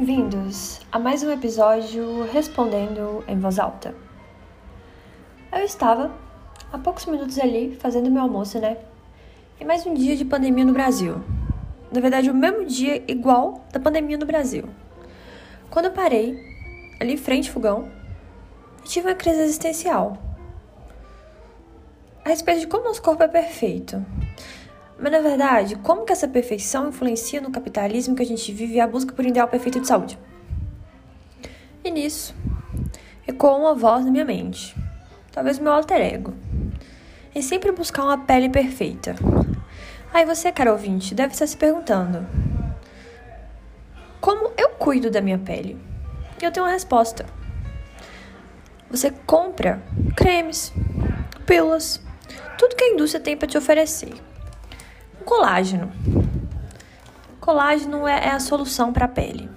bem-vindos a mais um episódio Respondendo em Voz Alta. Eu estava há poucos minutos ali fazendo meu almoço, né? E mais um dia de pandemia no Brasil. Na verdade, o mesmo dia igual da pandemia no Brasil. Quando eu parei, ali em frente ao fogão, eu tive uma crise existencial. A respeito de como nosso corpo é perfeito. Mas na verdade, como que essa perfeição influencia no capitalismo que a gente vive e a busca por um ideal perfeito de saúde? E nisso, ecoou uma voz na minha mente, talvez meu alter ego, em sempre buscar uma pele perfeita. Aí você, cara ouvinte, deve estar se perguntando: como eu cuido da minha pele? E eu tenho uma resposta. Você compra cremes, pílulas, tudo que a indústria tem para te oferecer colágeno. Colágeno é, é a solução para a pele.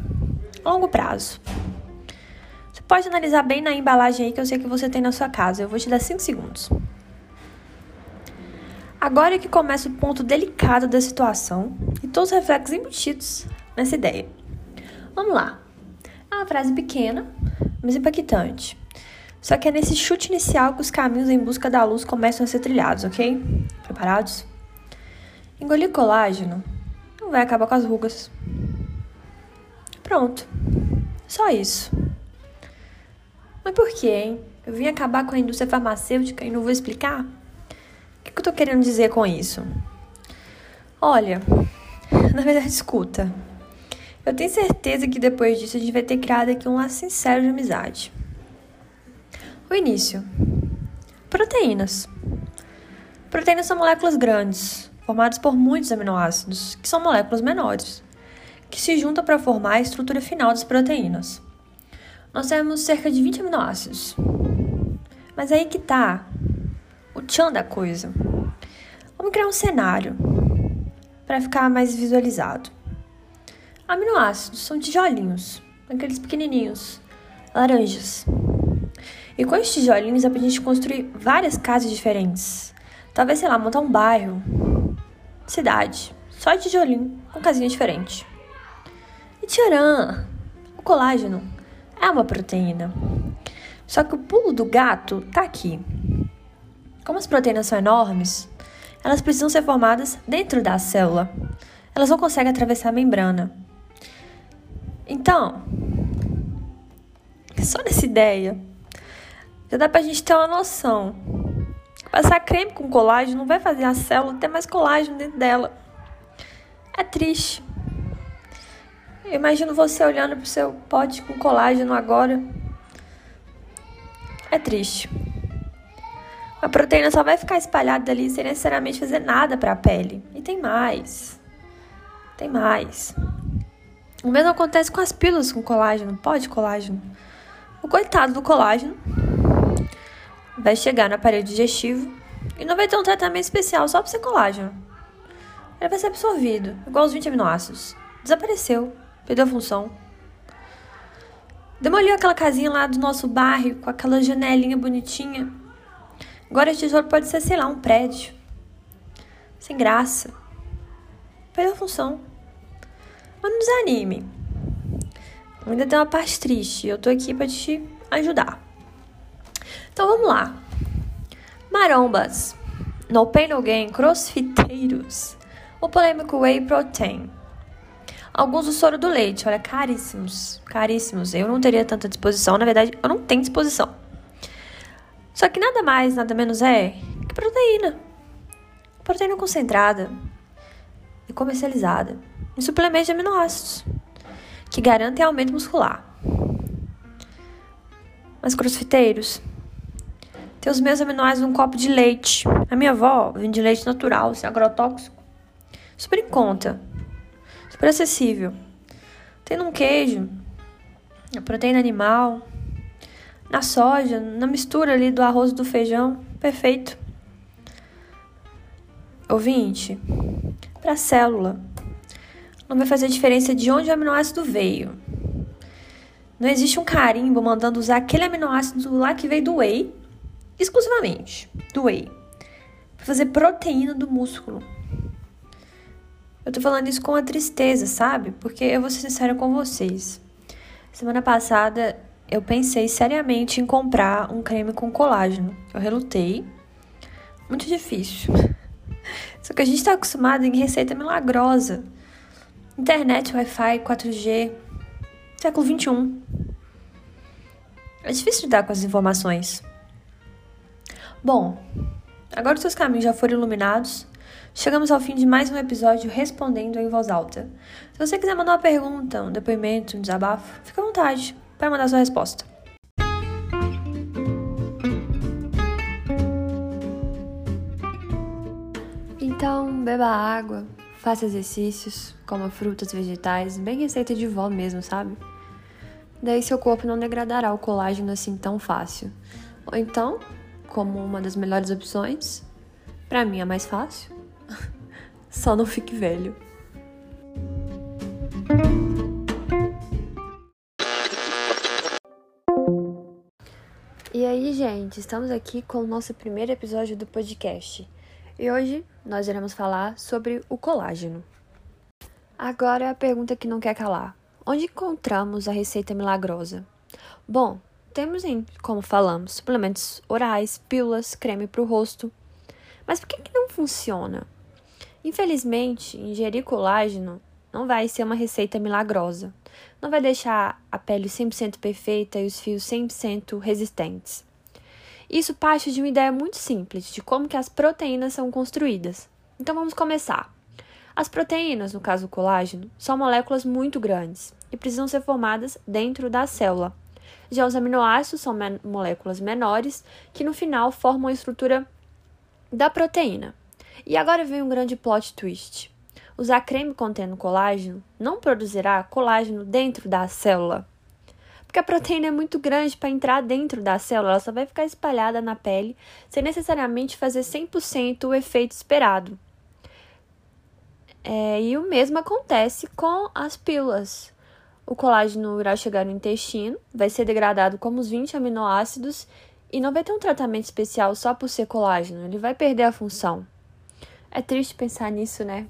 Longo prazo. Você pode analisar bem na embalagem aí que eu sei que você tem na sua casa. Eu vou te dar 5 segundos. Agora é que começa o ponto delicado da situação e todos os reflexos embutidos nessa ideia. Vamos lá. É uma frase pequena, mas impactante. Só que é nesse chute inicial que os caminhos em busca da luz começam a ser trilhados, ok? Preparados? Engolir colágeno não vai acabar com as rugas. Pronto. Só isso. Mas por quê, hein? Eu vim acabar com a indústria farmacêutica e não vou explicar? O que, eu tô querendo dizer com isso? Olha, na verdade, escuta. Eu tenho certeza que depois disso a gente vai ter criado aqui um laço sincero de amizade. O início. Proteínas. Proteínas são moléculas grandes, formados por muitos aminoácidos, que são moléculas menores, que se juntam para formar a estrutura final das proteínas. Nós temos cerca de 20 aminoácidos. Mas aí que tá o tchan da coisa. Vamos criar um cenário para ficar mais visualizado. Aminoácidos são tijolinhos, aqueles pequenininhos, laranjas. E com esses tijolinhos dá pra gente construir várias casas diferentes. Talvez, sei lá, montar um bairro, cidade, só tijolinho, com casinha diferente. E tcharam! O colágeno é uma proteína. Só que o pulo do gato tá aqui. Como as proteínas são enormes, elas precisam ser formadas dentro da célula. Elas não conseguem atravessar a membrana. Então, só nessa ideia, já dá pra gente ter uma noção Passar creme com colágeno não vai fazer a célula ter mais colágeno dentro dela. É triste. Eu imagino você olhando pro seu pote com colágeno agora. É triste. A proteína só vai ficar espalhada ali sem necessariamente fazer nada para a pele. E tem mais. Tem mais. O mesmo acontece com as pílulas com colágeno, pó de colágeno. O coitado do colágeno vai chegar no aparelho digestivo e não vai ter um tratamento especial só para ser colágeno. Ele vai ser absorvido, igual os 20 aminoácidos. Desapareceu, perdeu a função. Demoliu aquela casinha lá do nosso bairro com aquela janelinha bonitinha. Agora esse tesouro pode ser, sei lá, um prédio. Sem graça. Perdeu a função. Mas não desanime. Ainda tem uma parte triste. Eu tô aqui para te ajudar. Então vamos lá. Marombas. No Pain No Gain, crossfiteiros. O polêmico Whey Protein. Alguns do soro do leite, olha, caríssimos. Caríssimos. Eu não teria tanta disposição, na verdade, eu não tenho disposição. Só que nada mais, nada menos é que proteína. Proteína concentrada e comercializada em suplementos de aminoácidos que garantem aumento muscular. Mas crossfiteiros, tem os meus aminoácidos num copo de leite. A minha avó vende leite natural, sem agrotóxico. Super em conta. Super acessível. Tem num queijo, na proteína animal, na soja, na mistura ali do arroz e do feijão. Perfeito. Ouvinte, para a célula, não vai fazer diferença de onde o aminoácido veio. Não existe um carimbo mandando usar aquele aminoácido lá que veio do whey exclusivamente do whey para fazer proteína do músculo. Eu tô falando isso com a tristeza, sabe? Porque eu vou ser sincera com vocês. Semana passada eu pensei seriamente em comprar um creme com colágeno. Eu relutei. Muito difícil. Só que a gente está acostumado em receita milagrosa. Internet, Wi-Fi, 4G, século 21. É difícil lidar com as informações. Bom, agora os seus caminhos já foram iluminados. Chegamos ao fim de mais um episódio respondendo em voz alta. Se você quiser mandar uma pergunta, um depoimento, um desabafo, fica à vontade para mandar sua resposta. Então, beba água, faça exercícios, coma frutas, vegetais, bem receita de vó mesmo, sabe? Daí seu corpo não degradará o colágeno assim tão fácil. Ou então, como uma das melhores opções, para mim é mais fácil, só não fique velho. E aí, gente, estamos aqui com o nosso primeiro episódio do podcast. E hoje nós iremos falar sobre o colágeno. Agora a pergunta que não quer calar: onde encontramos a receita milagrosa? Bom, temos em, como falamos, suplementos orais, pílulas, creme para o rosto. Mas por que, que não funciona? Infelizmente, ingerir colágeno não vai ser uma receita milagrosa. Não vai deixar a pele 100% perfeita e os fios 100% resistentes. Isso parte de uma ideia muito simples de como que as proteínas são construídas. Então vamos começar. As proteínas, no caso do colágeno, são moléculas muito grandes e precisam ser formadas dentro da célula. Já os aminoácidos são men moléculas menores que no final formam a estrutura da proteína. E agora vem um grande plot twist. Usar creme contendo colágeno não produzirá colágeno dentro da célula. Porque a proteína é muito grande para entrar dentro da célula, ela só vai ficar espalhada na pele sem necessariamente fazer 100% o efeito esperado. É, e o mesmo acontece com as pílulas. O colágeno irá chegar no intestino, vai ser degradado como os 20 aminoácidos e não vai ter um tratamento especial só por ser colágeno, ele vai perder a função. É triste pensar nisso, né?